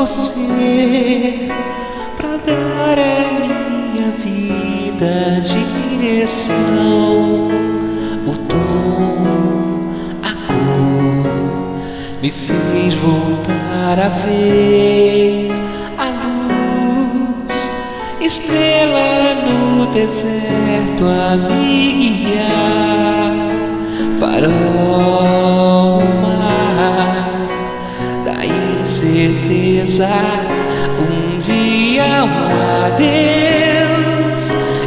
Você pra dar a minha vida direção, o tom, a cor me fez voltar a ver a luz, estrela no deserto a me guiar, farol certeza um dia um adeus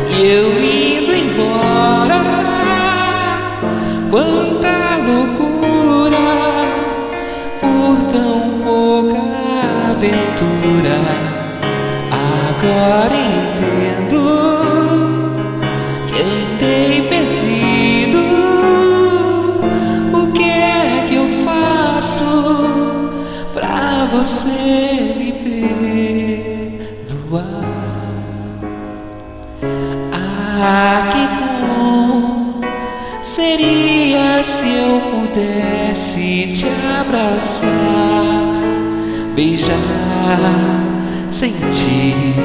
e eu indo embora. Quanta loucura por tão pouca aventura. Agora entendo você me perdoar? Ah, que bom seria se eu pudesse te abraçar, beijar, sentir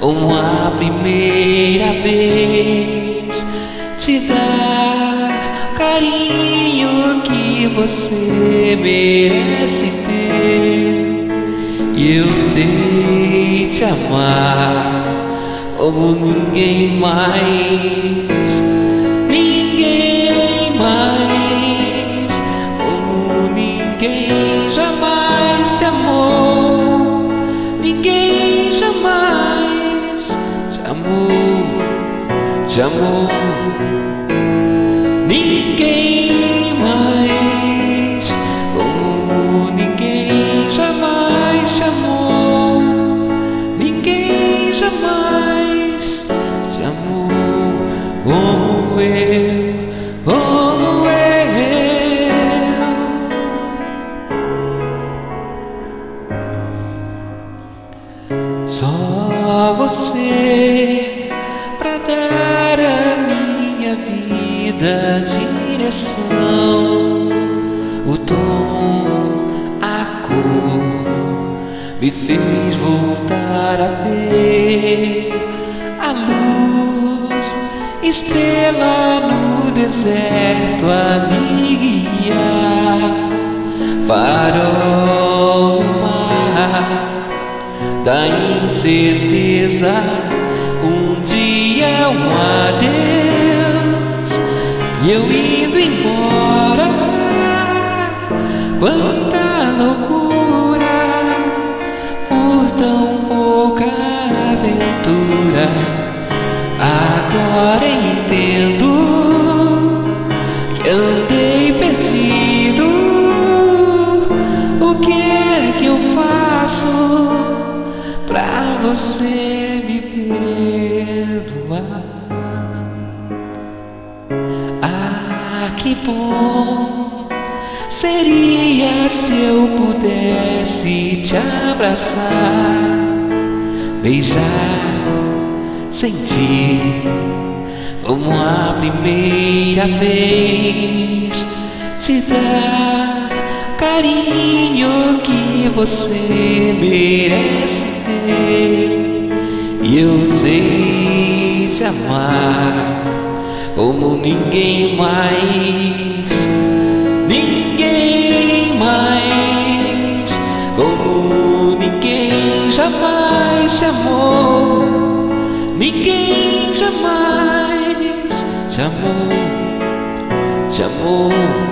uma primeira vez, te dar carinho que você merece eu sei te amar como ninguém mais, ninguém mais, como ninguém jamais te amou, ninguém jamais te amou, te amou, vida direção, o tom, a cor me fez voltar a ver a luz, estrela no deserto a me guiar, farol mar da incerteza, um dia um adeus eu indo embora. Quanta loucura por tão pouca aventura. Agora entendo que andei perdido. O que é que eu faço? pra você me perdoar. Bom seria se eu pudesse te abraçar, beijar, sentir como a primeira vez, te dar carinho que você merece ter. E eu sei te amar como ninguém mais, ninguém mais, como ninguém jamais te amou, ninguém jamais te amou, te amou.